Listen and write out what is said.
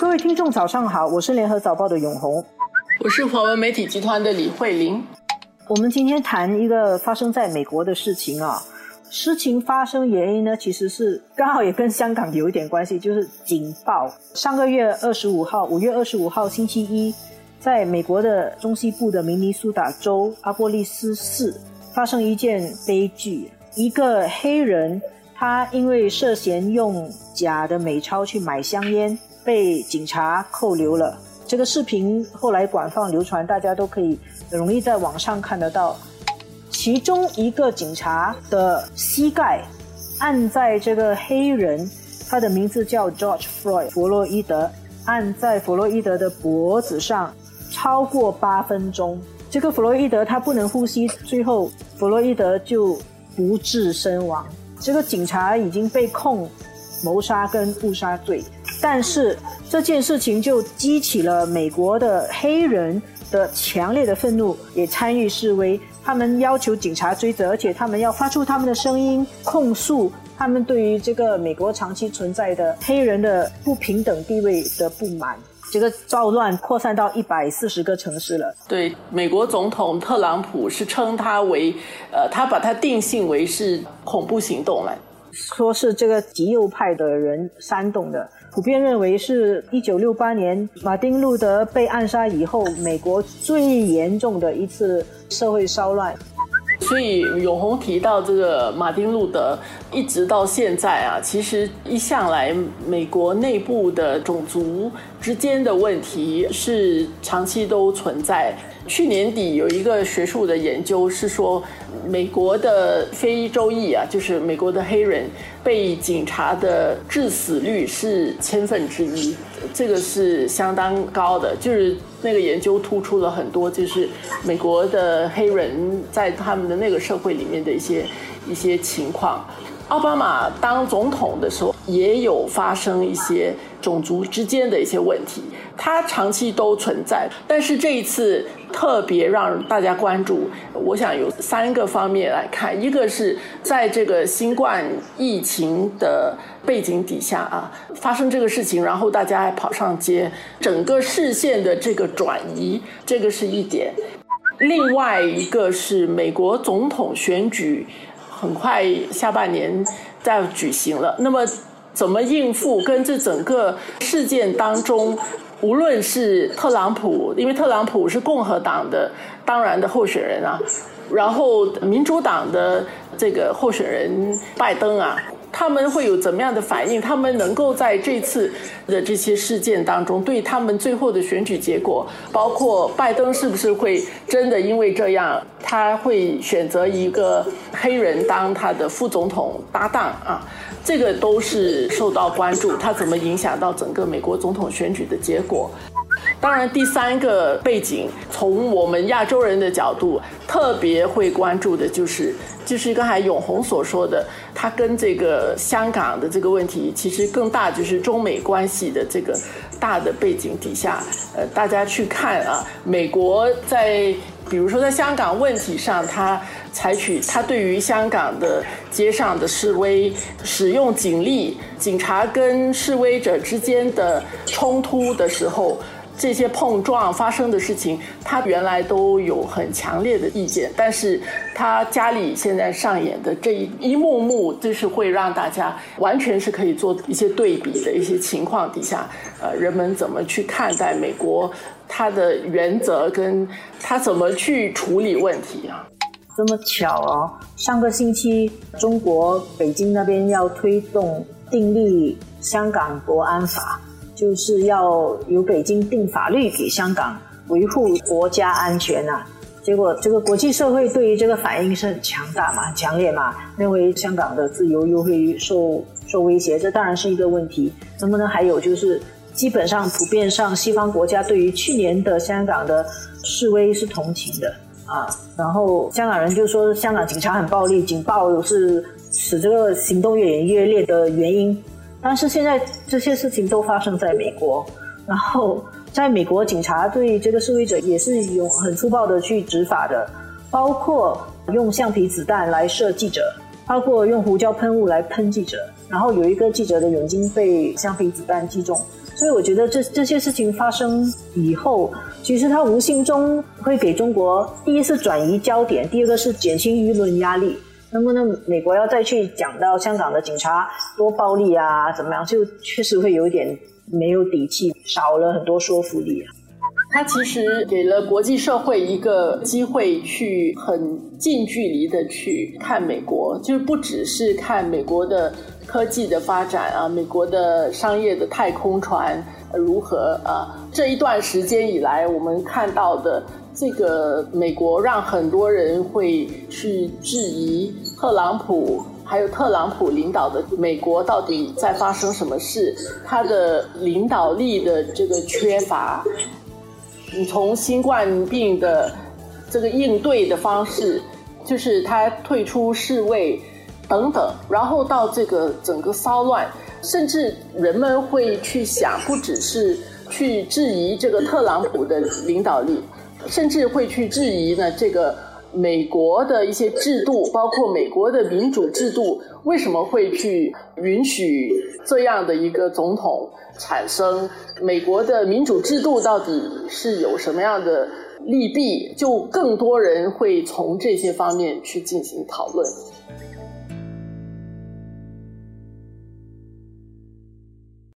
各位听众，早上好，我是联合早报的永红，我是华文媒体集团的李慧玲。我们今天谈一个发生在美国的事情啊，事情发生原因呢，其实是刚好也跟香港有一点关系，就是警报。上个月二十五号，五月二十五号星期一，在美国的中西部的明尼苏达州阿波利斯市发生一件悲剧，一个黑人他因为涉嫌用假的美钞去买香烟。被警察扣留了。这个视频后来广泛流传，大家都可以容易在网上看得到。其中一个警察的膝盖按在这个黑人，他的名字叫 George Floyd 弗洛伊德，按在弗洛伊德的脖子上超过八分钟。这个弗洛伊德他不能呼吸，最后弗洛伊德就不治身亡。这个警察已经被控谋杀跟误杀罪。但是这件事情就激起了美国的黑人的强烈的愤怒，也参与示威。他们要求警察追责，而且他们要发出他们的声音，控诉他们对于这个美国长期存在的黑人的不平等地位的不满。这个暴乱扩散到一百四十个城市了。对，美国总统特朗普是称他为，呃，他把它定性为是恐怖行动了，说是这个极右派的人煽动的。普遍认为是一九六八年马丁路德被暗杀以后，美国最严重的一次社会骚乱。所以永红提到这个马丁路德，一直到现在啊，其实一向来美国内部的种族之间的问题是长期都存在。去年底有一个学术的研究是说，美国的非洲裔啊，就是美国的黑人被警察的致死率是千分之一，这个是相当高的。就是那个研究突出了很多，就是美国的黑人在他们的那个社会里面的一些一些情况。奥巴马当总统的时候，也有发生一些种族之间的一些问题，它长期都存在。但是这一次特别让大家关注，我想有三个方面来看：一个是在这个新冠疫情的背景底下啊，发生这个事情，然后大家还跑上街，整个视线的这个转移，这个是一点；另外一个是美国总统选举。很快下半年再举行了，那么怎么应付？跟这整个事件当中，无论是特朗普，因为特朗普是共和党的当然的候选人啊，然后民主党的这个候选人拜登啊。他们会有怎么样的反应？他们能够在这次的这些事件当中，对他们最后的选举结果，包括拜登是不是会真的因为这样，他会选择一个黑人当他的副总统搭档啊？这个都是受到关注。他怎么影响到整个美国总统选举的结果？当然，第三个背景，从我们亚洲人的角度，特别会关注的就是，就是刚才永红所说的，它跟这个香港的这个问题，其实更大，就是中美关系的这个大的背景底下，呃，大家去看啊，美国在，比如说在香港问题上，它采取它对于香港的街上的示威使用警力，警察跟示威者之间的冲突的时候。这些碰撞发生的事情，他原来都有很强烈的意见，但是他家里现在上演的这一一幕幕，就是会让大家完全是可以做一些对比的一些情况底下，呃，人们怎么去看待美国，它的原则跟他怎么去处理问题啊？这么巧哦，上个星期中国北京那边要推动订立香港国安法。就是要由北京定法律给香港维护国家安全啊。结果这个国际社会对于这个反应是很强大嘛、很强烈嘛，认为香港的自由又会受受威胁，这当然是一个问题。能不能还有就是，基本上普遍上西方国家对于去年的香港的示威是同情的啊，然后香港人就说香港警察很暴力，警报是使这个行动越演越烈的原因。但是现在这些事情都发生在美国，然后在美国，警察对这个示威者也是有很粗暴的去执法的，包括用橡皮子弹来射记者，包括用胡椒喷雾来喷记者，然后有一个记者的眼睛被橡皮子弹击中，所以我觉得这这些事情发生以后，其实它无形中会给中国第一次转移焦点，第二个是减轻舆论压力。那么呢，美国要再去讲到香港的警察多暴力啊，怎么样，就确实会有一点没有底气，少了很多说服力。他其实给了国际社会一个机会，去很近距离的去看美国，就是不只是看美国的科技的发展啊，美国的商业的太空船如何啊。这一段时间以来，我们看到的这个美国，让很多人会去质疑特朗普，还有特朗普领导的美国到底在发生什么事，他的领导力的这个缺乏。你从新冠病的这个应对的方式，就是他退出世卫等等，然后到这个整个骚乱，甚至人们会去想，不只是去质疑这个特朗普的领导力，甚至会去质疑呢这个美国的一些制度，包括美国的民主制度，为什么会去允许这样的一个总统？产生美国的民主制度到底是有什么样的利弊？就更多人会从这些方面去进行讨论。